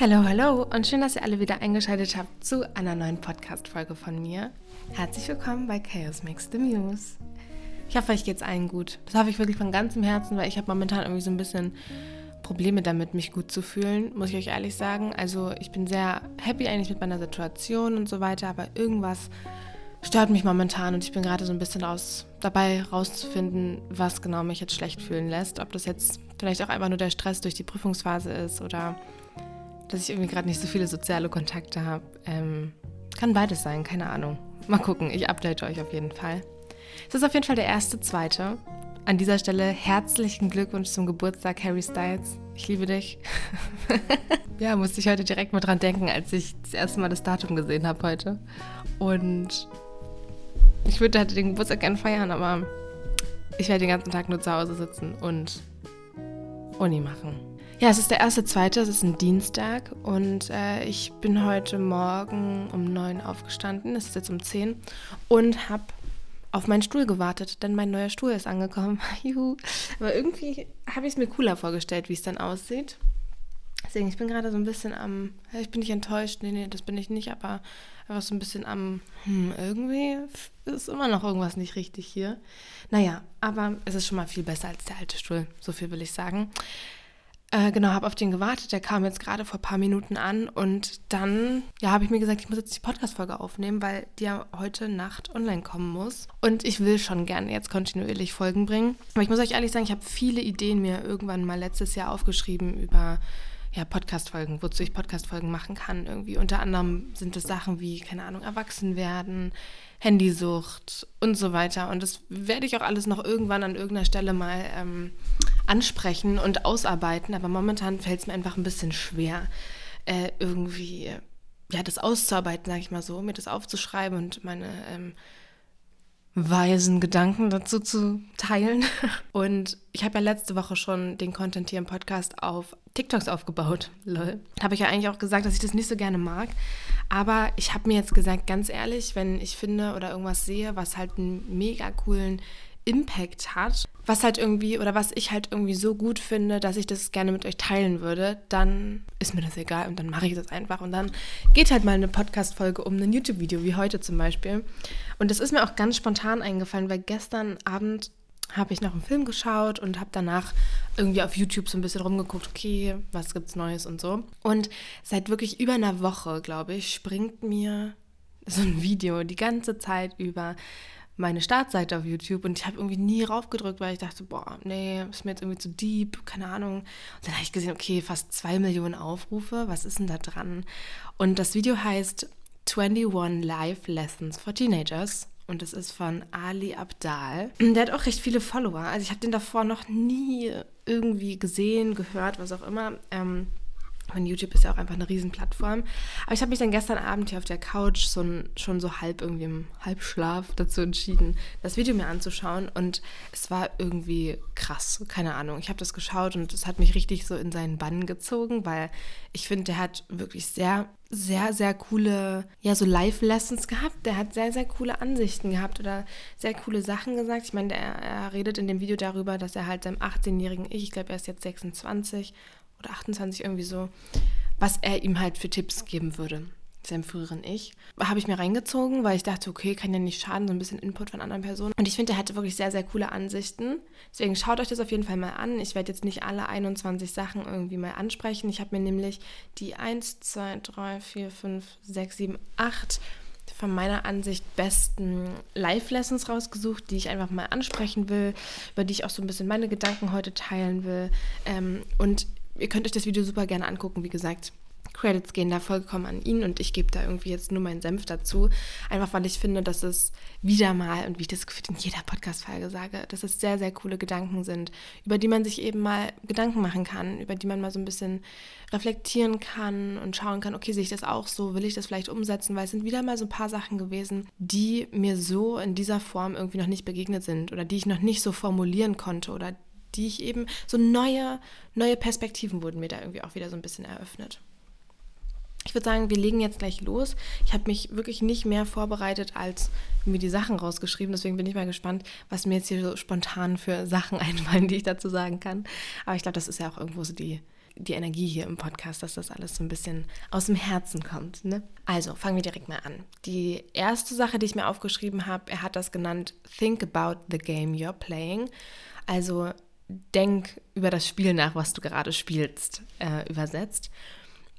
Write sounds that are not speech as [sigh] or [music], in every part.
Hallo, hallo und schön, dass ihr alle wieder eingeschaltet habt zu einer neuen Podcast-Folge von mir. Herzlich willkommen bei Chaos Mix the Muse. Ich hoffe, euch geht's allen gut. Das hoffe ich wirklich von ganzem Herzen, weil ich habe momentan irgendwie so ein bisschen Probleme damit, mich gut zu fühlen, muss ich euch ehrlich sagen. Also ich bin sehr happy eigentlich mit meiner Situation und so weiter, aber irgendwas stört mich momentan und ich bin gerade so ein bisschen raus, dabei rauszufinden, was genau mich jetzt schlecht fühlen lässt. Ob das jetzt vielleicht auch einfach nur der Stress durch die Prüfungsphase ist oder dass ich irgendwie gerade nicht so viele soziale Kontakte habe. Ähm, kann beides sein, keine Ahnung. Mal gucken, ich update euch auf jeden Fall. Es ist auf jeden Fall der erste, zweite. An dieser Stelle herzlichen Glückwunsch zum Geburtstag, Harry Styles. Ich liebe dich. [laughs] ja, musste ich heute direkt mal dran denken, als ich das erste Mal das Datum gesehen habe heute. Und ich würde halt den Geburtstag gerne feiern, aber ich werde den ganzen Tag nur zu Hause sitzen und Uni machen. Ja, es ist der erste, zweite, es ist ein Dienstag und äh, ich bin heute Morgen um neun aufgestanden, es ist jetzt um zehn und habe auf meinen Stuhl gewartet, denn mein neuer Stuhl ist angekommen. [laughs] Juhu. Aber irgendwie habe ich es mir cooler vorgestellt, wie es dann aussieht. Deswegen, ich bin gerade so ein bisschen am, ich bin nicht enttäuscht, nee, nee, das bin ich nicht, aber einfach so ein bisschen am, hm, irgendwie ist immer noch irgendwas nicht richtig hier. Naja, aber es ist schon mal viel besser als der alte Stuhl, so viel will ich sagen. Äh, genau, habe auf den gewartet. Der kam jetzt gerade vor ein paar Minuten an und dann, ja, habe ich mir gesagt, ich muss jetzt die Podcast-Folge aufnehmen, weil die ja heute Nacht online kommen muss. Und ich will schon gerne jetzt kontinuierlich Folgen bringen. Aber ich muss euch ehrlich sagen, ich habe viele Ideen mir irgendwann mal letztes Jahr aufgeschrieben über ja, Podcast-Folgen, wozu ich Podcast-Folgen machen kann. Irgendwie unter anderem sind es Sachen wie, keine Ahnung, erwachsen werden, Handysucht und so weiter. Und das werde ich auch alles noch irgendwann an irgendeiner Stelle mal ähm, ansprechen und ausarbeiten. Aber momentan fällt es mir einfach ein bisschen schwer, äh, irgendwie ja, das auszuarbeiten, sage ich mal so, mir das aufzuschreiben und meine ähm, weisen Gedanken dazu zu teilen. [laughs] Und ich habe ja letzte Woche schon den Content hier im Podcast auf TikToks aufgebaut. Lol. Habe ich ja eigentlich auch gesagt, dass ich das nicht so gerne mag. Aber ich habe mir jetzt gesagt, ganz ehrlich, wenn ich finde oder irgendwas sehe, was halt einen mega coolen Impact hat, was halt irgendwie oder was ich halt irgendwie so gut finde, dass ich das gerne mit euch teilen würde, dann ist mir das egal und dann mache ich das einfach und dann geht halt mal eine Podcast-Folge um ein YouTube-Video, wie heute zum Beispiel. Und das ist mir auch ganz spontan eingefallen, weil gestern Abend habe ich noch einen Film geschaut und habe danach irgendwie auf YouTube so ein bisschen rumgeguckt, okay, was gibt's Neues und so. Und seit wirklich über einer Woche, glaube ich, springt mir so ein Video die ganze Zeit über meine Startseite auf YouTube und ich habe irgendwie nie raufgedrückt, weil ich dachte, boah, nee, ist mir jetzt irgendwie zu deep, keine Ahnung. Und dann habe ich gesehen, okay, fast zwei Millionen Aufrufe, was ist denn da dran? Und das Video heißt 21 Life Lessons for Teenagers und es ist von Ali Abdal. Der hat auch recht viele Follower. Also ich habe den davor noch nie irgendwie gesehen, gehört, was auch immer. Ähm, und YouTube ist ja auch einfach eine Riesenplattform. Aber ich habe mich dann gestern Abend hier auf der Couch so schon so halb irgendwie im Halbschlaf dazu entschieden, das Video mir anzuschauen. Und es war irgendwie krass. Keine Ahnung. Ich habe das geschaut und es hat mich richtig so in seinen Bann gezogen, weil ich finde, der hat wirklich sehr, sehr, sehr coole, ja, so Live-Lessons gehabt. Der hat sehr, sehr coole Ansichten gehabt oder sehr coole Sachen gesagt. Ich meine, er, er redet in dem Video darüber, dass er halt seinem 18-jährigen Ich, ich glaube, er ist jetzt 26, oder 28 irgendwie so, was er ihm halt für Tipps geben würde, seinem früheren Ich. Habe ich mir reingezogen, weil ich dachte, okay, kann ja nicht schaden, so ein bisschen Input von anderen Personen. Und ich finde, er hatte wirklich sehr, sehr coole Ansichten. Deswegen schaut euch das auf jeden Fall mal an. Ich werde jetzt nicht alle 21 Sachen irgendwie mal ansprechen. Ich habe mir nämlich die 1, 2, 3, 4, 5, 6, 7, 8 von meiner Ansicht besten Live-Lessons rausgesucht, die ich einfach mal ansprechen will, über die ich auch so ein bisschen meine Gedanken heute teilen will. Ähm, und ihr könnt euch das Video super gerne angucken, wie gesagt. Credits gehen da vollkommen an ihn und ich gebe da irgendwie jetzt nur meinen Senf dazu. Einfach weil ich finde, dass es wieder mal, und wie ich das in jeder Podcast-Folge sage, dass es sehr, sehr coole Gedanken sind, über die man sich eben mal Gedanken machen kann, über die man mal so ein bisschen reflektieren kann und schauen kann, okay, sehe ich das auch so, will ich das vielleicht umsetzen, weil es sind wieder mal so ein paar Sachen gewesen, die mir so in dieser Form irgendwie noch nicht begegnet sind oder die ich noch nicht so formulieren konnte oder die ich eben, so neue, neue Perspektiven wurden mir da irgendwie auch wieder so ein bisschen eröffnet. Ich würde sagen, wir legen jetzt gleich los. Ich habe mich wirklich nicht mehr vorbereitet als mir die Sachen rausgeschrieben. Deswegen bin ich mal gespannt, was mir jetzt hier so spontan für Sachen [laughs] einfallen, die ich dazu sagen kann. Aber ich glaube, das ist ja auch irgendwo so die, die Energie hier im Podcast, dass das alles so ein bisschen aus dem Herzen kommt. Ne? Also fangen wir direkt mal an. Die erste Sache, die ich mir aufgeschrieben habe, er hat das genannt Think about the game you're playing. Also denk über das Spiel nach, was du gerade spielst, äh, übersetzt.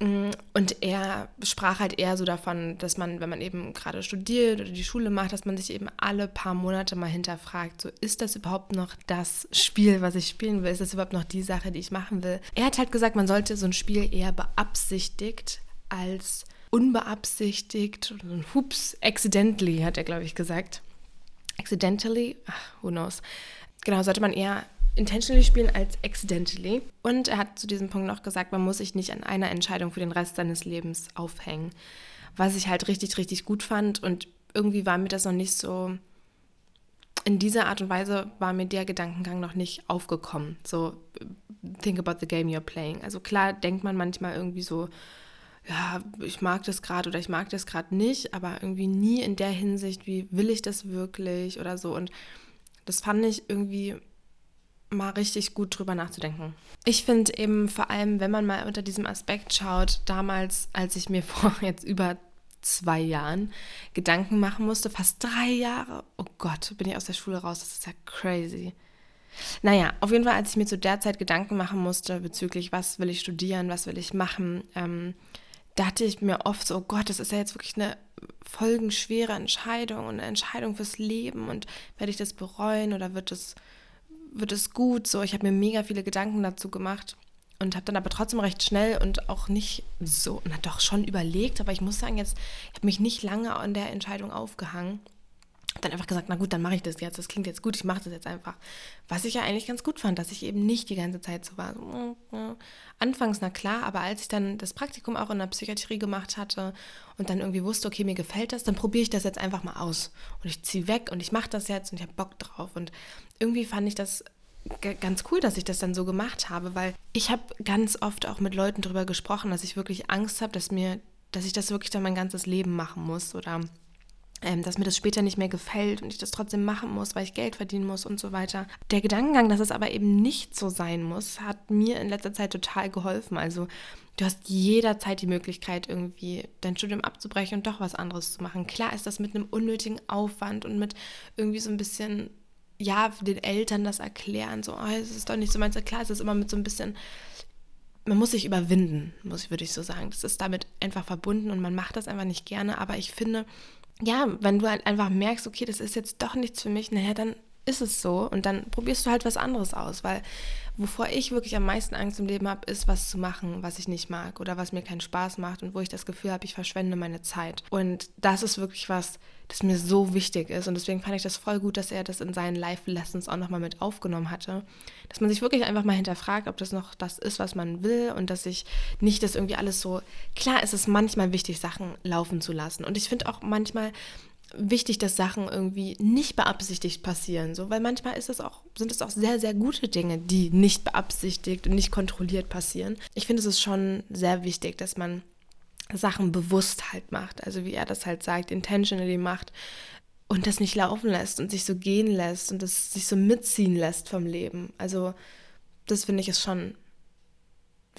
Mm, und er sprach halt eher so davon, dass man, wenn man eben gerade studiert oder die Schule macht, dass man sich eben alle paar Monate mal hinterfragt, so ist das überhaupt noch das Spiel, was ich spielen will? Ist das überhaupt noch die Sache, die ich machen will? Er hat halt gesagt, man sollte so ein Spiel eher beabsichtigt als unbeabsichtigt so ein Hups, accidentally, hat er, glaube ich, gesagt. Accidentally, ach, who knows. Genau, sollte man eher intentionally spielen als accidentally. Und er hat zu diesem Punkt noch gesagt, man muss sich nicht an einer Entscheidung für den Rest seines Lebens aufhängen. Was ich halt richtig, richtig gut fand. Und irgendwie war mir das noch nicht so. In dieser Art und Weise war mir der Gedankengang noch nicht aufgekommen. So, think about the game you're playing. Also klar denkt man manchmal irgendwie so, ja, ich mag das gerade oder ich mag das gerade nicht, aber irgendwie nie in der Hinsicht, wie will ich das wirklich oder so. Und das fand ich irgendwie mal richtig gut drüber nachzudenken. Ich finde eben vor allem, wenn man mal unter diesem Aspekt schaut, damals, als ich mir [laughs] vor jetzt über zwei Jahren Gedanken machen musste, fast drei Jahre, oh Gott, bin ich aus der Schule raus, das ist ja crazy. Naja, auf jeden Fall, als ich mir zu der Zeit Gedanken machen musste bezüglich, was will ich studieren, was will ich machen, ähm, dachte ich mir oft so, oh Gott, das ist ja jetzt wirklich eine folgenschwere Entscheidung und eine Entscheidung fürs Leben und werde ich das bereuen oder wird es wird es gut. So, ich habe mir mega viele Gedanken dazu gemacht und habe dann aber trotzdem recht schnell und auch nicht so, na doch schon überlegt, aber ich muss sagen, jetzt, ich habe mich nicht lange an der Entscheidung aufgehangen dann einfach gesagt, na gut, dann mache ich das jetzt. Das klingt jetzt gut, ich mache das jetzt einfach. Was ich ja eigentlich ganz gut fand, dass ich eben nicht die ganze Zeit so war. So, äh, anfangs, na klar, aber als ich dann das Praktikum auch in der Psychiatrie gemacht hatte und dann irgendwie wusste, okay, mir gefällt das, dann probiere ich das jetzt einfach mal aus. Und ich ziehe weg und ich mache das jetzt und ich habe Bock drauf. Und irgendwie fand ich das ganz cool, dass ich das dann so gemacht habe, weil ich habe ganz oft auch mit Leuten darüber gesprochen, dass ich wirklich Angst habe, dass mir, dass ich das wirklich dann mein ganzes Leben machen muss oder ähm, dass mir das später nicht mehr gefällt und ich das trotzdem machen muss, weil ich Geld verdienen muss und so weiter. Der Gedankengang, dass es aber eben nicht so sein muss, hat mir in letzter Zeit total geholfen. Also du hast jederzeit die Möglichkeit, irgendwie dein Studium abzubrechen und doch was anderes zu machen. Klar ist das mit einem unnötigen Aufwand und mit irgendwie so ein bisschen, ja, den Eltern das erklären, so, oh, es ist doch nicht so meins. Klar, ist immer mit so ein bisschen man muss sich überwinden, muss würde ich so sagen. Das ist damit einfach verbunden und man macht das einfach nicht gerne. Aber ich finde, ja, wenn du halt einfach merkst, okay, das ist jetzt doch nichts für mich, naja, dann ist es so und dann probierst du halt was anderes aus, weil wovor ich wirklich am meisten Angst im Leben habe, ist was zu machen, was ich nicht mag oder was mir keinen Spaß macht und wo ich das Gefühl habe, ich verschwende meine Zeit. Und das ist wirklich was, das mir so wichtig ist. Und deswegen fand ich das voll gut, dass er das in seinen Live-Lessons auch nochmal mit aufgenommen hatte, dass man sich wirklich einfach mal hinterfragt, ob das noch das ist, was man will und dass ich nicht das irgendwie alles so, klar ist es manchmal wichtig, Sachen laufen zu lassen. Und ich finde auch manchmal, wichtig, dass Sachen irgendwie nicht beabsichtigt passieren, so, weil manchmal ist es auch, sind es auch sehr, sehr gute Dinge, die nicht beabsichtigt und nicht kontrolliert passieren. Ich finde, es ist schon sehr wichtig, dass man Sachen bewusst halt macht, also wie er das halt sagt, intentionally macht und das nicht laufen lässt und sich so gehen lässt und das sich so mitziehen lässt vom Leben. Also das finde ich ist schon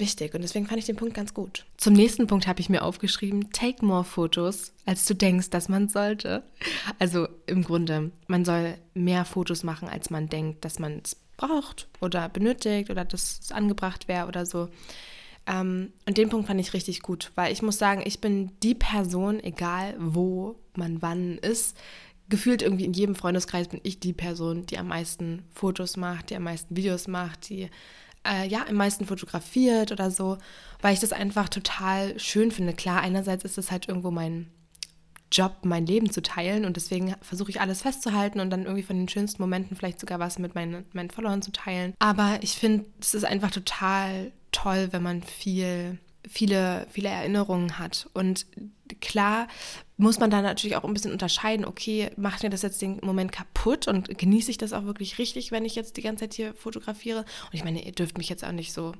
wichtig und deswegen fand ich den Punkt ganz gut. Zum nächsten Punkt habe ich mir aufgeschrieben, take more Fotos, als du denkst, dass man sollte. Also im Grunde, man soll mehr Fotos machen, als man denkt, dass man es braucht oder benötigt oder dass es angebracht wäre oder so. Ähm, und den Punkt fand ich richtig gut, weil ich muss sagen, ich bin die Person, egal wo man wann ist, gefühlt irgendwie in jedem Freundeskreis bin ich die Person, die am meisten Fotos macht, die am meisten Videos macht, die äh, ja am meisten fotografiert oder so, weil ich das einfach total schön finde. Klar, einerseits ist es halt irgendwo mein Job, mein Leben zu teilen und deswegen versuche ich alles festzuhalten und dann irgendwie von den schönsten Momenten vielleicht sogar was mit meinen, meinen Followern zu teilen. Aber ich finde, es ist einfach total toll, wenn man viel viele, viele Erinnerungen hat. Und klar muss man da natürlich auch ein bisschen unterscheiden, okay, macht mir das jetzt den Moment kaputt und genieße ich das auch wirklich richtig, wenn ich jetzt die ganze Zeit hier fotografiere? Und ich meine, ihr dürft mich jetzt auch nicht so,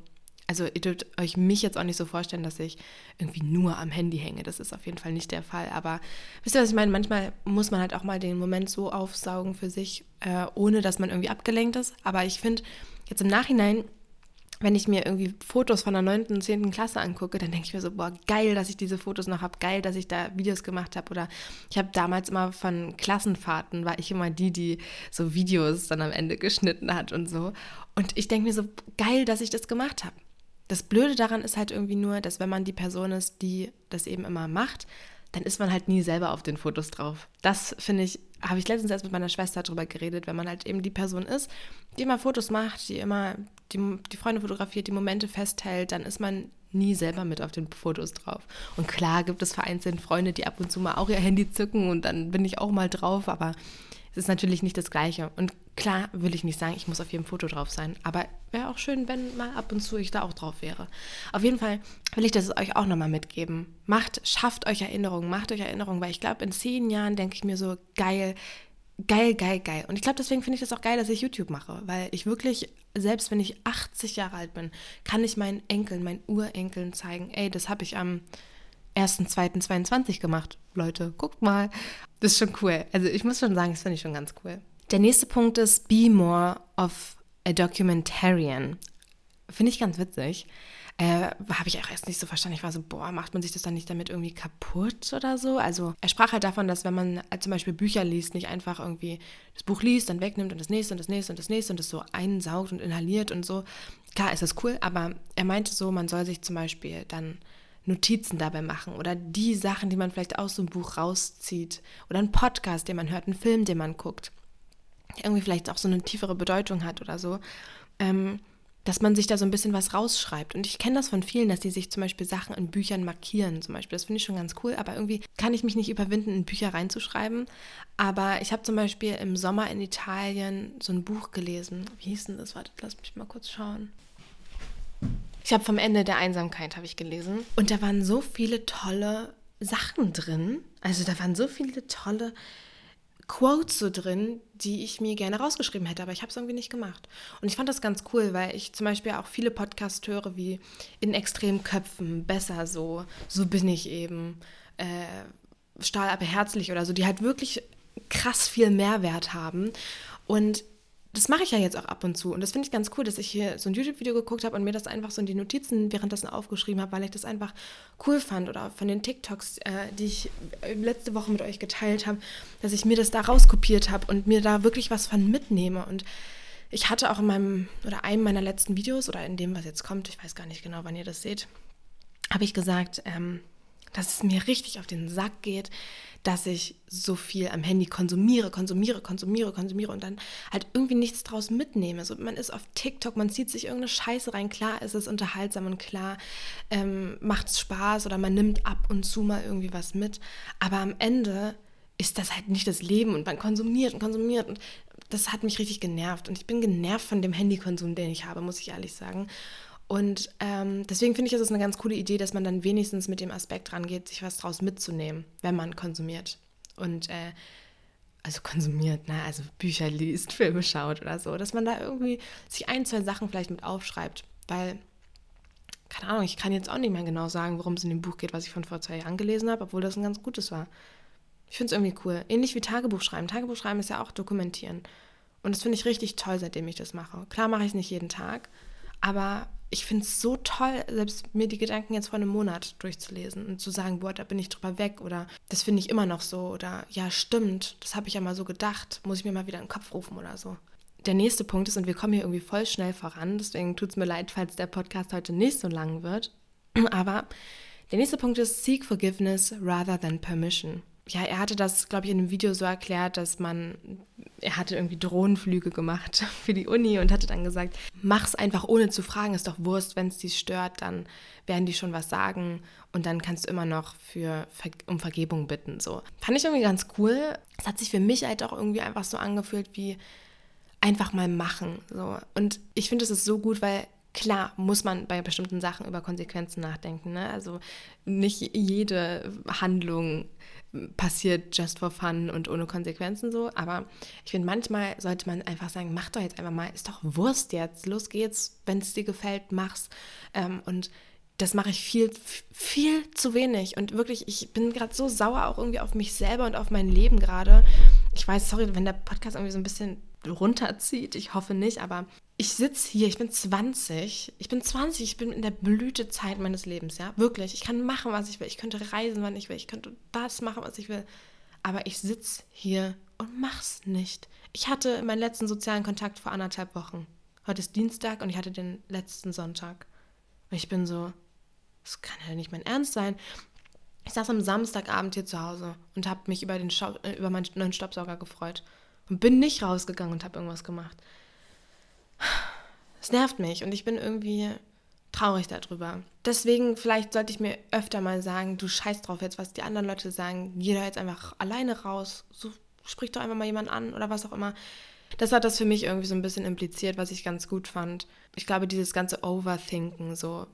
also ihr dürft euch mich jetzt auch nicht so vorstellen, dass ich irgendwie nur am Handy hänge. Das ist auf jeden Fall nicht der Fall. Aber wisst ihr, was ich meine? Manchmal muss man halt auch mal den Moment so aufsaugen für sich, äh, ohne dass man irgendwie abgelenkt ist. Aber ich finde, jetzt im Nachhinein wenn ich mir irgendwie Fotos von der 9. und 10. Klasse angucke, dann denke ich mir so, boah, geil, dass ich diese Fotos noch habe, geil, dass ich da Videos gemacht habe. Oder ich habe damals immer von Klassenfahrten, war ich immer die, die so Videos dann am Ende geschnitten hat und so. Und ich denke mir so, geil, dass ich das gemacht habe. Das Blöde daran ist halt irgendwie nur, dass wenn man die Person ist, die das eben immer macht, dann ist man halt nie selber auf den Fotos drauf. Das finde ich, habe ich letztens erst mit meiner Schwester darüber geredet, wenn man halt eben die Person ist, die immer Fotos macht, die immer die, die Freunde fotografiert, die Momente festhält, dann ist man nie selber mit auf den Fotos drauf. Und klar gibt es vereinzelt Freunde, die ab und zu mal auch ihr Handy zücken und dann bin ich auch mal drauf, aber es ist natürlich nicht das Gleiche. Und klar will ich nicht sagen, ich muss auf jedem Foto drauf sein, aber wäre auch schön, wenn mal ab und zu ich da auch drauf wäre. Auf jeden Fall will ich das euch auch nochmal mitgeben. Macht, schafft euch Erinnerungen, macht euch Erinnerungen, weil ich glaube, in zehn Jahren denke ich mir so, geil, geil, geil, geil. Und ich glaube, deswegen finde ich das auch geil, dass ich YouTube mache, weil ich wirklich, selbst wenn ich 80 Jahre alt bin, kann ich meinen Enkeln, meinen Urenkeln zeigen, ey, das habe ich am 1.2.22 gemacht. Leute, guckt mal. Das ist schon cool. Also ich muss schon sagen, das finde ich schon ganz cool. Der nächste Punkt ist Be more of a documentarian. Finde ich ganz witzig. Äh, Habe ich auch erst nicht so verstanden. Ich war so, boah, macht man sich das dann nicht damit irgendwie kaputt oder so? Also er sprach halt davon, dass wenn man äh, zum Beispiel Bücher liest, nicht einfach irgendwie das Buch liest, dann wegnimmt und das nächste und das nächste und das nächste und das so einsaugt und inhaliert und so. Klar ist das cool, aber er meinte so, man soll sich zum Beispiel dann Notizen dabei machen oder die Sachen, die man vielleicht aus so einem Buch rauszieht oder einen Podcast, den man hört, einen Film, den man guckt, irgendwie vielleicht auch so eine tiefere Bedeutung hat oder so, ähm, dass man sich da so ein bisschen was rausschreibt. Und ich kenne das von vielen, dass die sich zum Beispiel Sachen in Büchern markieren, zum Beispiel. Das finde ich schon ganz cool, aber irgendwie kann ich mich nicht überwinden, in Bücher reinzuschreiben. Aber ich habe zum Beispiel im Sommer in Italien so ein Buch gelesen. Wie hieß denn das? Warte, lass mich mal kurz schauen. Ich habe vom Ende der Einsamkeit habe ich gelesen und da waren so viele tolle Sachen drin. Also da waren so viele tolle Quotes so drin, die ich mir gerne rausgeschrieben hätte, aber ich habe es irgendwie nicht gemacht. Und ich fand das ganz cool, weil ich zum Beispiel auch viele Podcasts höre wie in extremen Köpfen, besser so, so bin ich eben, äh, Stahl aber herzlich oder so, die halt wirklich krass viel Mehrwert haben. Und das mache ich ja jetzt auch ab und zu. Und das finde ich ganz cool, dass ich hier so ein YouTube-Video geguckt habe und mir das einfach so in die Notizen währenddessen aufgeschrieben habe, weil ich das einfach cool fand. Oder von den TikToks, äh, die ich letzte Woche mit euch geteilt habe, dass ich mir das da rauskopiert habe und mir da wirklich was von mitnehme. Und ich hatte auch in meinem oder einem meiner letzten Videos oder in dem, was jetzt kommt, ich weiß gar nicht genau, wann ihr das seht, habe ich gesagt, ähm, dass es mir richtig auf den Sack geht, dass ich so viel am Handy konsumiere, konsumiere, konsumiere, konsumiere und dann halt irgendwie nichts draus mitnehme. So, man ist auf TikTok, man zieht sich irgendeine Scheiße rein. Klar ist es unterhaltsam und klar ähm, macht es Spaß oder man nimmt ab und zu mal irgendwie was mit. Aber am Ende ist das halt nicht das Leben und man konsumiert und konsumiert und das hat mich richtig genervt. Und ich bin genervt von dem Handykonsum, den ich habe, muss ich ehrlich sagen. Und ähm, deswegen finde ich, es ist eine ganz coole Idee, dass man dann wenigstens mit dem Aspekt rangeht, sich was draus mitzunehmen, wenn man konsumiert. Und äh, also konsumiert, ne? also Bücher liest, [laughs] Filme schaut oder so, dass man da irgendwie sich ein, zwei Sachen vielleicht mit aufschreibt. Weil, keine Ahnung, ich kann jetzt auch nicht mehr genau sagen, worum es in dem Buch geht, was ich von vor zwei Jahren gelesen habe, obwohl das ein ganz gutes war. Ich finde es irgendwie cool. Ähnlich wie Tagebuch schreiben. Tagebuch schreiben ist ja auch dokumentieren. Und das finde ich richtig toll, seitdem ich das mache. Klar mache ich es nicht jeden Tag, aber ich finde es so toll, selbst mir die Gedanken jetzt vor einem Monat durchzulesen und zu sagen, boah, da bin ich drüber weg oder das finde ich immer noch so oder ja, stimmt, das habe ich ja mal so gedacht, muss ich mir mal wieder in den Kopf rufen oder so. Der nächste Punkt ist, und wir kommen hier irgendwie voll schnell voran, deswegen tut es mir leid, falls der Podcast heute nicht so lang wird, [clears throat] aber der nächste Punkt ist Seek Forgiveness rather than Permission ja, er hatte das, glaube ich, in einem Video so erklärt, dass man, er hatte irgendwie Drohnenflüge gemacht [laughs] für die Uni und hatte dann gesagt, mach's einfach ohne zu fragen, ist doch Wurst, wenn es die stört, dann werden die schon was sagen und dann kannst du immer noch für, um Vergebung bitten. So. Fand ich irgendwie ganz cool. Es hat sich für mich halt auch irgendwie einfach so angefühlt wie einfach mal machen. So. Und ich finde, es ist so gut, weil Klar muss man bei bestimmten Sachen über Konsequenzen nachdenken. Ne? Also nicht jede Handlung passiert just for fun und ohne Konsequenzen so. Aber ich finde, manchmal sollte man einfach sagen, mach doch jetzt einfach mal, ist doch Wurst jetzt, los geht's, wenn es dir gefällt, mach's. Ähm, und das mache ich viel, viel zu wenig. Und wirklich, ich bin gerade so sauer auch irgendwie auf mich selber und auf mein Leben gerade. Ich weiß, sorry, wenn der Podcast irgendwie so ein bisschen runterzieht. Ich hoffe nicht, aber ich sitze hier, ich bin 20, ich bin 20, ich bin in der Blütezeit meines Lebens, ja, wirklich. Ich kann machen, was ich will, ich könnte reisen, wann ich will, ich könnte das machen, was ich will. Aber ich sitze hier und mach's nicht. Ich hatte meinen letzten sozialen Kontakt vor anderthalb Wochen. Heute ist Dienstag und ich hatte den letzten Sonntag. Und ich bin so, das kann ja nicht mein Ernst sein. Ich saß am Samstagabend hier zu Hause und habe mich über, den Staub, äh, über meinen neuen Staubsauger gefreut. Und bin nicht rausgegangen und habe irgendwas gemacht. Es nervt mich und ich bin irgendwie traurig darüber. Deswegen, vielleicht sollte ich mir öfter mal sagen, du scheiß drauf jetzt, was die anderen Leute sagen. Geh da jetzt einfach alleine raus. So, sprich doch einfach mal jemanden an oder was auch immer. Das hat das für mich irgendwie so ein bisschen impliziert, was ich ganz gut fand. Ich glaube, dieses ganze Overthinken so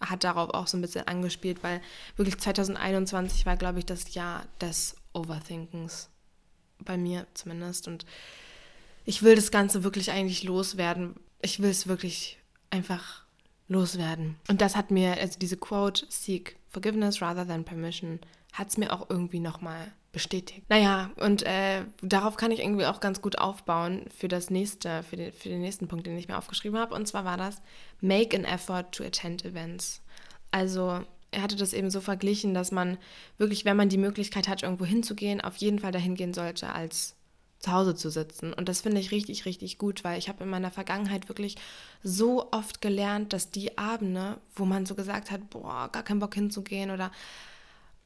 hat darauf auch so ein bisschen angespielt, weil wirklich 2021 war, glaube ich, das Jahr des Overthinkens. Bei mir zumindest. Und ich will das Ganze wirklich eigentlich loswerden. Ich will es wirklich einfach loswerden. Und das hat mir, also diese Quote, Seek Forgiveness rather than Permission, hat es mir auch irgendwie nochmal bestätigt. Naja, und äh, darauf kann ich irgendwie auch ganz gut aufbauen für das nächste, für den, für den nächsten Punkt, den ich mir aufgeschrieben habe. Und zwar war das Make an effort to attend events. Also er hatte das eben so verglichen, dass man wirklich, wenn man die Möglichkeit hat, irgendwo hinzugehen, auf jeden Fall dahin gehen sollte, als zu Hause zu sitzen. Und das finde ich richtig, richtig gut, weil ich habe in meiner Vergangenheit wirklich so oft gelernt, dass die Abende, wo man so gesagt hat, boah, gar keinen Bock hinzugehen oder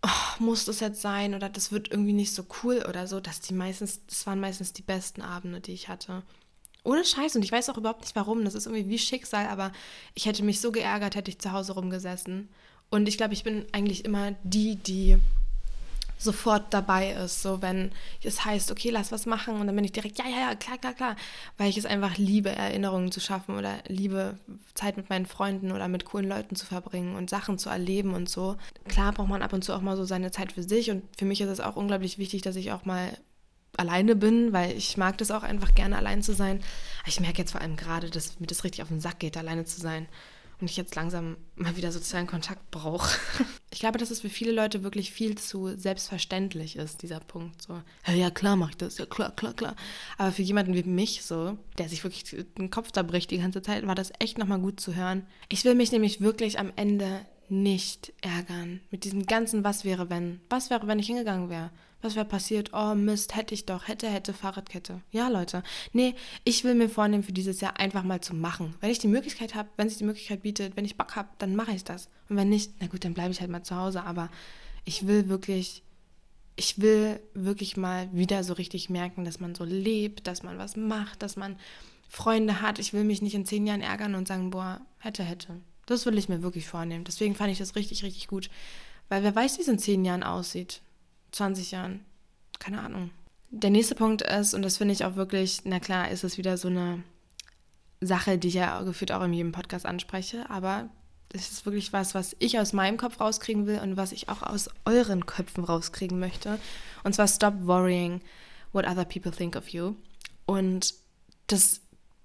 oh, muss das jetzt sein oder das wird irgendwie nicht so cool oder so, dass die meistens, das waren meistens die besten Abende, die ich hatte. Ohne Scheiß und ich weiß auch überhaupt nicht warum. Das ist irgendwie wie Schicksal, aber ich hätte mich so geärgert, hätte ich zu Hause rumgesessen. Und ich glaube, ich bin eigentlich immer die, die sofort dabei ist. So, wenn es heißt, okay, lass was machen und dann bin ich direkt, ja, ja, ja, klar, klar, klar. Weil ich es einfach liebe, Erinnerungen zu schaffen oder liebe, Zeit mit meinen Freunden oder mit coolen Leuten zu verbringen und Sachen zu erleben und so. Klar braucht man ab und zu auch mal so seine Zeit für sich und für mich ist es auch unglaublich wichtig, dass ich auch mal alleine bin, weil ich mag das auch einfach gerne allein zu sein. Ich merke jetzt vor allem gerade, dass mir das richtig auf den Sack geht, alleine zu sein und ich jetzt langsam mal wieder sozialen Kontakt brauche. [laughs] Ich glaube, dass es für viele Leute wirklich viel zu selbstverständlich ist, dieser Punkt. So, ja, klar mache ich das, ja klar, klar, klar. Aber für jemanden wie mich so, der sich wirklich den Kopf da bricht die ganze Zeit, war das echt nochmal gut zu hören. Ich will mich nämlich wirklich am Ende nicht ärgern mit diesem ganzen Was wäre wenn. Was wäre, wenn ich hingegangen wäre? Was wäre passiert? Oh Mist, hätte ich doch. Hätte, hätte, Fahrradkette. Ja, Leute. Nee, ich will mir vornehmen, für dieses Jahr einfach mal zu machen. Wenn ich die Möglichkeit habe, wenn sich die Möglichkeit bietet, wenn ich Bock habe, dann mache ich das. Und wenn nicht, na gut, dann bleibe ich halt mal zu Hause. Aber ich will wirklich, ich will wirklich mal wieder so richtig merken, dass man so lebt, dass man was macht, dass man Freunde hat. Ich will mich nicht in zehn Jahren ärgern und sagen, boah, hätte, hätte. Das will ich mir wirklich vornehmen. Deswegen fand ich das richtig, richtig gut. Weil wer weiß, wie es in zehn Jahren aussieht. 20 Jahren. Keine Ahnung. Der nächste Punkt ist, und das finde ich auch wirklich, na klar, ist es wieder so eine Sache, die ich ja gefühlt auch in jedem Podcast anspreche, aber das ist wirklich was, was ich aus meinem Kopf rauskriegen will und was ich auch aus euren Köpfen rauskriegen möchte. Und zwar stop worrying what other people think of you. Und das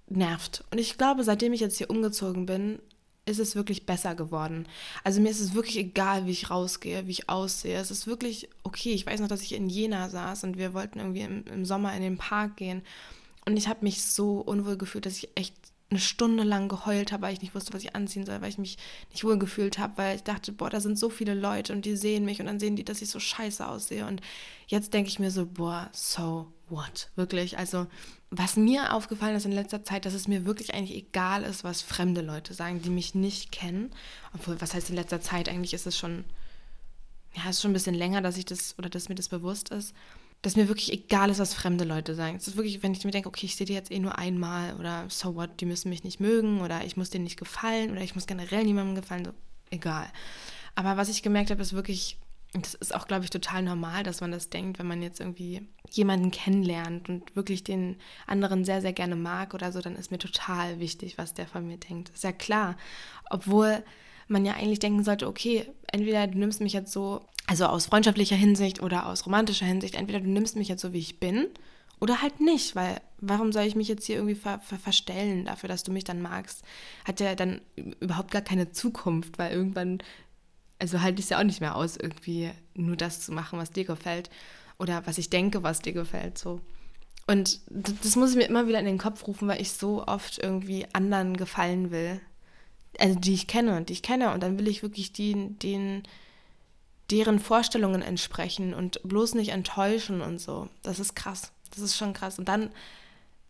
nervt. Und ich glaube, seitdem ich jetzt hier umgezogen bin, ist es wirklich besser geworden. Also mir ist es wirklich egal, wie ich rausgehe, wie ich aussehe. Es ist wirklich okay. Ich weiß noch, dass ich in Jena saß und wir wollten irgendwie im, im Sommer in den Park gehen. Und ich habe mich so unwohl gefühlt, dass ich echt eine Stunde lang geheult habe, weil ich nicht wusste, was ich anziehen soll, weil ich mich nicht wohl gefühlt habe, weil ich dachte, boah, da sind so viele Leute und die sehen mich und dann sehen die, dass ich so scheiße aussehe. Und jetzt denke ich mir so, boah, so what? Wirklich. Also was mir aufgefallen ist in letzter Zeit, dass es mir wirklich eigentlich egal ist, was fremde Leute sagen, die mich nicht kennen. Obwohl, was heißt in letzter Zeit? Eigentlich ist es schon, ja, ist schon ein bisschen länger, dass ich das oder dass mir das bewusst ist, dass mir wirklich egal ist, was fremde Leute sagen. Es ist wirklich, wenn ich mir denke, okay, ich sehe die jetzt eh nur einmal oder so what, die müssen mich nicht mögen oder ich muss denen nicht gefallen oder ich muss generell niemandem gefallen, so egal. Aber was ich gemerkt habe, ist wirklich das ist auch, glaube ich, total normal, dass man das denkt, wenn man jetzt irgendwie jemanden kennenlernt und wirklich den anderen sehr, sehr gerne mag oder so, dann ist mir total wichtig, was der von mir denkt. Ist ja klar. Obwohl man ja eigentlich denken sollte, okay, entweder du nimmst mich jetzt so, also aus freundschaftlicher Hinsicht oder aus romantischer Hinsicht, entweder du nimmst mich jetzt so, wie ich bin, oder halt nicht, weil warum soll ich mich jetzt hier irgendwie ver ver verstellen dafür, dass du mich dann magst? Hat ja dann überhaupt gar keine Zukunft, weil irgendwann also halte ich es ja auch nicht mehr aus, irgendwie nur das zu machen, was dir gefällt oder was ich denke, was dir gefällt. So. Und das muss ich mir immer wieder in den Kopf rufen, weil ich so oft irgendwie anderen gefallen will. Also die ich kenne und die ich kenne. Und dann will ich wirklich die, den, deren Vorstellungen entsprechen und bloß nicht enttäuschen und so. Das ist krass. Das ist schon krass. Und dann,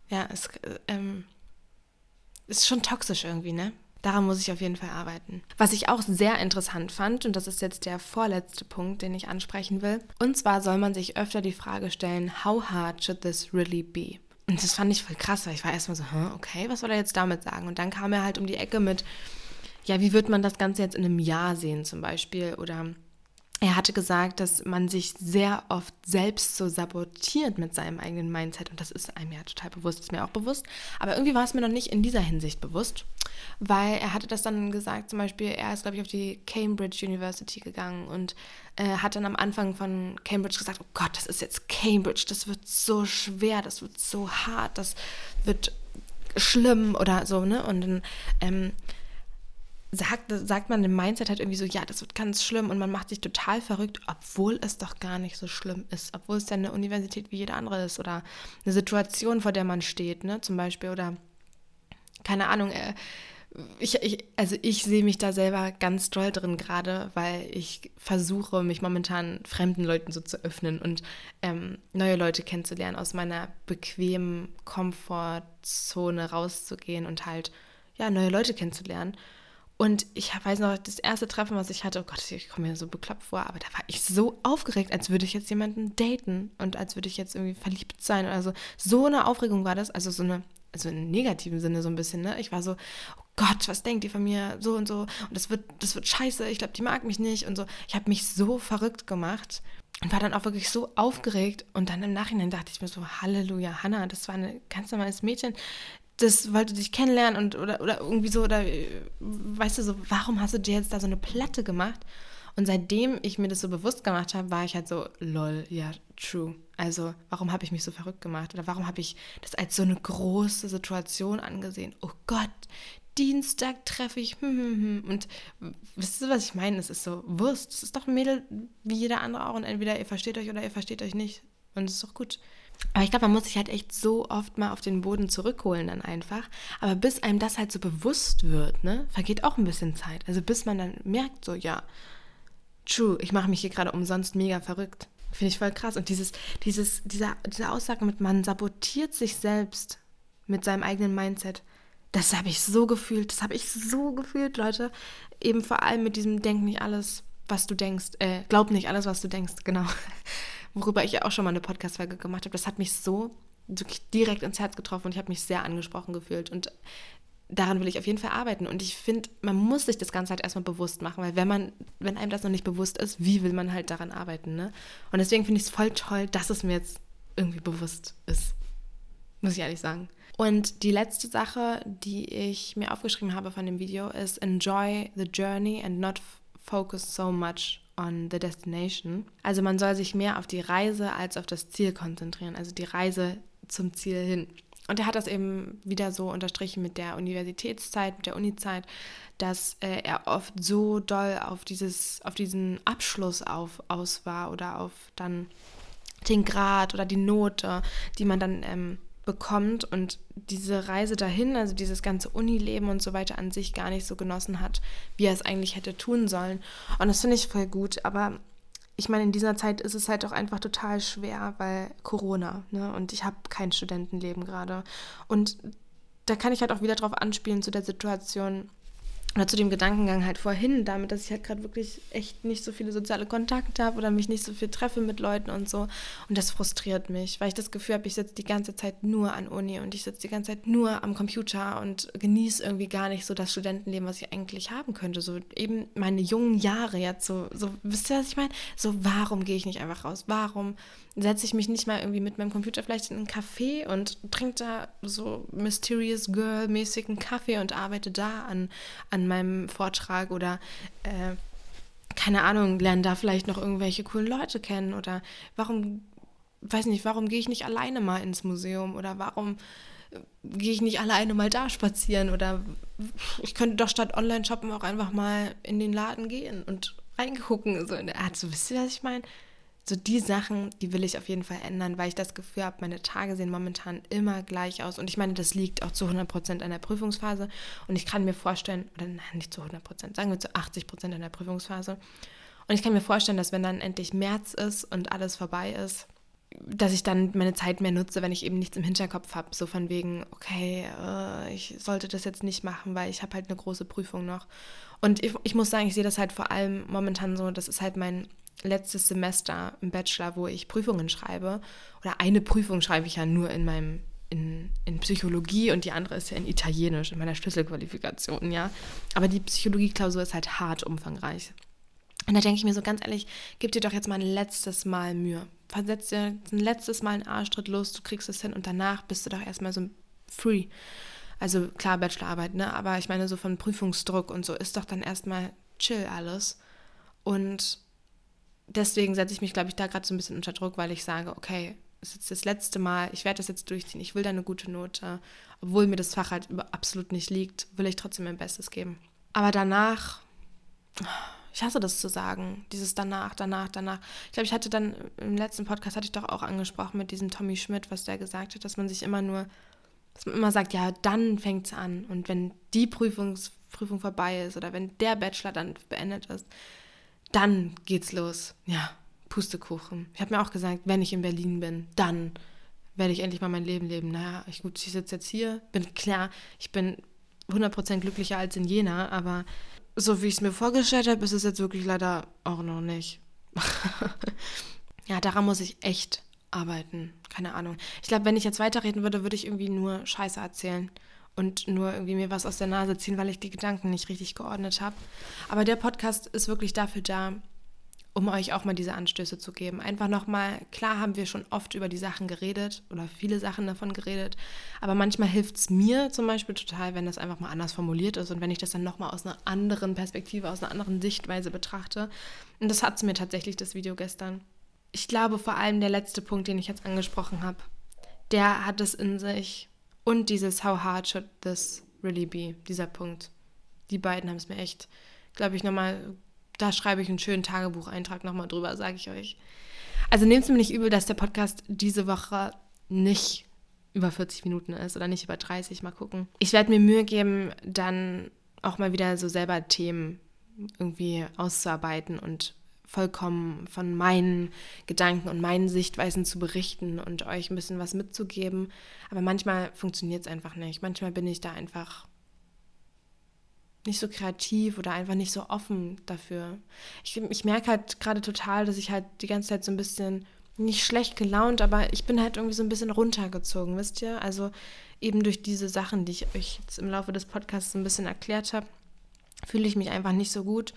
ja, es ähm, ist schon toxisch irgendwie, ne? Daran muss ich auf jeden Fall arbeiten. Was ich auch sehr interessant fand, und das ist jetzt der vorletzte Punkt, den ich ansprechen will, und zwar soll man sich öfter die Frage stellen, how hard should this really be? Und das fand ich voll krass, weil ich war erstmal so, okay, was soll er jetzt damit sagen? Und dann kam er halt um die Ecke mit, ja, wie wird man das Ganze jetzt in einem Jahr sehen zum Beispiel? Oder er hatte gesagt, dass man sich sehr oft selbst so sabotiert mit seinem eigenen Mindset. Und das ist einem ja total bewusst, ist mir auch bewusst. Aber irgendwie war es mir noch nicht in dieser Hinsicht bewusst, weil er hatte das dann gesagt, zum Beispiel, er ist, glaube ich, auf die Cambridge University gegangen und äh, hat dann am Anfang von Cambridge gesagt, oh Gott, das ist jetzt Cambridge, das wird so schwer, das wird so hart, das wird schlimm oder so, ne? Und dann ähm, sagt, sagt man im Mindset halt irgendwie so, ja, das wird ganz schlimm und man macht sich total verrückt, obwohl es doch gar nicht so schlimm ist, obwohl es ja eine Universität wie jede andere ist oder eine Situation, vor der man steht, ne, zum Beispiel oder keine Ahnung, äh, ich, ich, also ich sehe mich da selber ganz doll drin gerade, weil ich versuche, mich momentan fremden Leuten so zu öffnen und ähm, neue Leute kennenzulernen, aus meiner bequemen Komfortzone rauszugehen und halt, ja, neue Leute kennenzulernen. Und ich weiß noch, das erste Treffen, was ich hatte, oh Gott, ich komme mir so bekloppt vor, aber da war ich so aufgeregt, als würde ich jetzt jemanden daten und als würde ich jetzt irgendwie verliebt sein oder so. So eine Aufregung war das, also so eine, also im negativen Sinne so ein bisschen, ne? Ich war so, oh Gott, was denkt ihr von mir? So und so. Und das wird, das wird scheiße, ich glaube, die mag mich nicht und so. Ich habe mich so verrückt gemacht und war dann auch wirklich so aufgeregt. Und dann im Nachhinein dachte ich mir so, Halleluja, Hannah, das war ein ganz normales Mädchen das wollte dich kennenlernen und oder, oder irgendwie so, oder weißt du so, warum hast du dir jetzt da so eine Platte gemacht? Und seitdem ich mir das so bewusst gemacht habe, war ich halt so, lol, ja, true. Also, warum habe ich mich so verrückt gemacht? Oder warum habe ich das als so eine große Situation angesehen? Oh Gott, Dienstag treffe ich. Hm, hm, hm. Und wisst ihr, was ich meine? Es ist so Wurst. Es ist doch ein Mädel wie jeder andere auch. Und entweder ihr versteht euch oder ihr versteht euch nicht. Und es ist doch gut. Aber ich glaube, man muss sich halt echt so oft mal auf den Boden zurückholen dann einfach. Aber bis einem das halt so bewusst wird, ne, vergeht auch ein bisschen Zeit. Also bis man dann merkt, so, ja, true, ich mache mich hier gerade umsonst mega verrückt. Finde ich voll krass. Und dieses, dieses, diese, diese Aussage mit, man sabotiert sich selbst mit seinem eigenen Mindset, das habe ich so gefühlt. Das habe ich so gefühlt, Leute. Eben vor allem mit diesem Denk nicht alles, was du denkst. Äh, glaub nicht alles, was du denkst, genau worüber ich ja auch schon mal eine Podcast-Folge gemacht habe. Das hat mich so direkt ins Herz getroffen und ich habe mich sehr angesprochen gefühlt. Und daran will ich auf jeden Fall arbeiten. Und ich finde, man muss sich das Ganze halt erstmal bewusst machen, weil wenn man, wenn einem das noch nicht bewusst ist, wie will man halt daran arbeiten, ne? Und deswegen finde ich es voll toll, dass es mir jetzt irgendwie bewusst ist. Muss ich ehrlich sagen. Und die letzte Sache, die ich mir aufgeschrieben habe von dem Video, ist Enjoy the journey and not focus so much on the destination. Also man soll sich mehr auf die Reise als auf das Ziel konzentrieren, also die Reise zum Ziel hin. Und er hat das eben wieder so unterstrichen mit der Universitätszeit, mit der Unizeit, dass äh, er oft so doll auf, dieses, auf diesen Abschluss auf, aus war oder auf dann den Grad oder die Note, die man dann ähm, bekommt und diese Reise dahin, also dieses ganze Unileben und so weiter an sich gar nicht so genossen hat, wie er es eigentlich hätte tun sollen. Und das finde ich voll gut, aber ich meine, in dieser Zeit ist es halt auch einfach total schwer, weil Corona, ne? Und ich habe kein Studentenleben gerade. Und da kann ich halt auch wieder drauf anspielen zu der Situation, oder zu dem Gedankengang halt vorhin, damit, dass ich halt gerade wirklich echt nicht so viele soziale Kontakte habe oder mich nicht so viel treffe mit Leuten und so. Und das frustriert mich, weil ich das Gefühl habe, ich sitze die ganze Zeit nur an Uni und ich sitze die ganze Zeit nur am Computer und genieße irgendwie gar nicht so das Studentenleben, was ich eigentlich haben könnte. So eben meine jungen Jahre jetzt so, so wisst ihr, was ich meine? So, warum gehe ich nicht einfach raus? Warum setze ich mich nicht mal irgendwie mit meinem Computer vielleicht in einen Café und trinke da so Mysterious Girl-mäßigen Kaffee und arbeite da an, an meinem Vortrag oder äh, keine Ahnung, lerne da vielleicht noch irgendwelche coolen Leute kennen oder warum, weiß nicht, warum gehe ich nicht alleine mal ins Museum oder warum äh, gehe ich nicht alleine mal da spazieren oder ich könnte doch statt Online-Shoppen auch einfach mal in den Laden gehen und reingucken, so in der Art, so wisst ihr, was ich meine? So die Sachen, die will ich auf jeden Fall ändern, weil ich das Gefühl habe, meine Tage sehen momentan immer gleich aus. Und ich meine, das liegt auch zu 100 Prozent an der Prüfungsphase. Und ich kann mir vorstellen, oder nein, nicht zu 100 Prozent, sagen wir zu 80 Prozent an der Prüfungsphase. Und ich kann mir vorstellen, dass wenn dann endlich März ist und alles vorbei ist, dass ich dann meine Zeit mehr nutze, wenn ich eben nichts im Hinterkopf habe. So von wegen, okay, äh, ich sollte das jetzt nicht machen, weil ich habe halt eine große Prüfung noch. Und ich, ich muss sagen, ich sehe das halt vor allem momentan so, das ist halt mein letztes Semester im Bachelor, wo ich Prüfungen schreibe. Oder eine Prüfung schreibe ich ja nur in meinem in, in Psychologie und die andere ist ja in Italienisch, in meiner Schlüsselqualifikation, ja. Aber die Psychologie-Klausur ist halt hart umfangreich. Und da denke ich mir so ganz ehrlich, gib dir doch jetzt mal ein letztes Mal Mühe. Versetz dir ein letztes Mal einen Arschtritt los, du kriegst es hin und danach bist du doch erstmal so free. Also klar, Bachelorarbeit, ne? Aber ich meine, so von Prüfungsdruck und so ist doch dann erstmal chill alles. Und deswegen setze ich mich, glaube ich, da gerade so ein bisschen unter Druck, weil ich sage, okay, es ist jetzt das letzte Mal, ich werde das jetzt durchziehen, ich will da eine gute Note. Obwohl mir das Fach halt absolut nicht liegt, will ich trotzdem mein Bestes geben. Aber danach, ich hasse das zu sagen, dieses danach, danach, danach. Ich glaube, ich hatte dann im letzten Podcast, hatte ich doch auch angesprochen mit diesem Tommy Schmidt, was der gesagt hat, dass man sich immer nur, dass man immer sagt, ja, dann fängt es an. Und wenn die Prüfungs, Prüfung vorbei ist oder wenn der Bachelor dann beendet ist, dann geht's los. Ja, Pustekuchen. Ich habe mir auch gesagt, wenn ich in Berlin bin, dann werde ich endlich mal mein Leben leben. Naja, ich, gut, ich sitze jetzt hier, bin klar, ich bin 100% glücklicher als in Jena, aber so wie ich es mir vorgestellt habe, ist es jetzt wirklich leider auch noch nicht. [laughs] ja, daran muss ich echt arbeiten. Keine Ahnung. Ich glaube, wenn ich jetzt weiterreden würde, würde ich irgendwie nur Scheiße erzählen und nur irgendwie mir was aus der Nase ziehen, weil ich die Gedanken nicht richtig geordnet habe. Aber der Podcast ist wirklich dafür da, um euch auch mal diese Anstöße zu geben. Einfach nochmal, klar haben wir schon oft über die Sachen geredet oder viele Sachen davon geredet, aber manchmal hilft es mir zum Beispiel total, wenn das einfach mal anders formuliert ist und wenn ich das dann nochmal aus einer anderen Perspektive, aus einer anderen Sichtweise betrachte. Und das hat es mir tatsächlich, das Video gestern. Ich glaube vor allem der letzte Punkt, den ich jetzt angesprochen habe, der hat es in sich, und dieses How hard should this really be, dieser Punkt. Die beiden haben es mir echt, glaube ich, nochmal, da schreibe ich einen schönen Tagebucheintrag nochmal drüber, sage ich euch. Also nehmt es mir nicht übel, dass der Podcast diese Woche nicht über 40 Minuten ist oder nicht über 30, mal gucken. Ich werde mir Mühe geben, dann auch mal wieder so selber Themen irgendwie auszuarbeiten und vollkommen von meinen Gedanken und meinen Sichtweisen zu berichten und euch ein bisschen was mitzugeben. Aber manchmal funktioniert es einfach nicht. Manchmal bin ich da einfach nicht so kreativ oder einfach nicht so offen dafür. Ich, ich merke halt gerade total, dass ich halt die ganze Zeit so ein bisschen nicht schlecht gelaunt, aber ich bin halt irgendwie so ein bisschen runtergezogen, wisst ihr? Also eben durch diese Sachen, die ich euch jetzt im Laufe des Podcasts ein bisschen erklärt habe, fühle ich mich einfach nicht so gut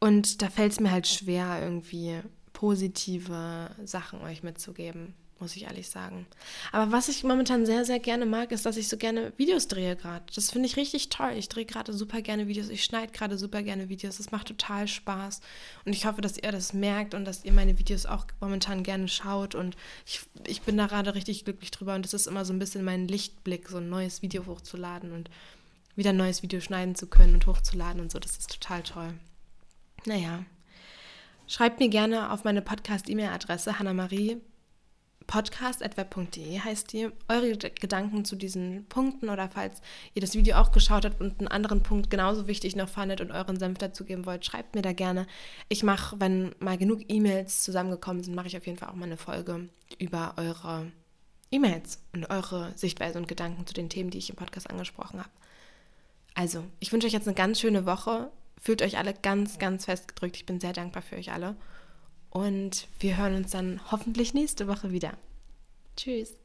und da fällt es mir halt schwer, irgendwie positive Sachen euch mitzugeben, muss ich ehrlich sagen. Aber was ich momentan sehr, sehr gerne mag, ist, dass ich so gerne Videos drehe gerade. Das finde ich richtig toll. Ich drehe gerade super gerne Videos. Ich schneide gerade super gerne Videos. Das macht total Spaß. Und ich hoffe, dass ihr das merkt und dass ihr meine Videos auch momentan gerne schaut. Und ich, ich bin da gerade richtig glücklich drüber. Und das ist immer so ein bisschen mein Lichtblick, so ein neues Video hochzuladen und wieder ein neues Video schneiden zu können und hochzuladen und so. Das ist total toll. Naja, schreibt mir gerne auf meine Podcast-E-Mail-Adresse Hannah-Marie podcast.web.de heißt die, eure Gedanken zu diesen Punkten oder falls ihr das Video auch geschaut habt und einen anderen Punkt genauso wichtig noch fandet und euren Senf dazugeben wollt, schreibt mir da gerne. Ich mache, wenn mal genug E-Mails zusammengekommen sind, mache ich auf jeden Fall auch mal eine Folge über eure E-Mails und eure Sichtweise und Gedanken zu den Themen, die ich im Podcast angesprochen habe. Also, ich wünsche euch jetzt eine ganz schöne Woche. Fühlt euch alle ganz, ganz fest gedrückt. Ich bin sehr dankbar für euch alle. Und wir hören uns dann hoffentlich nächste Woche wieder. Tschüss.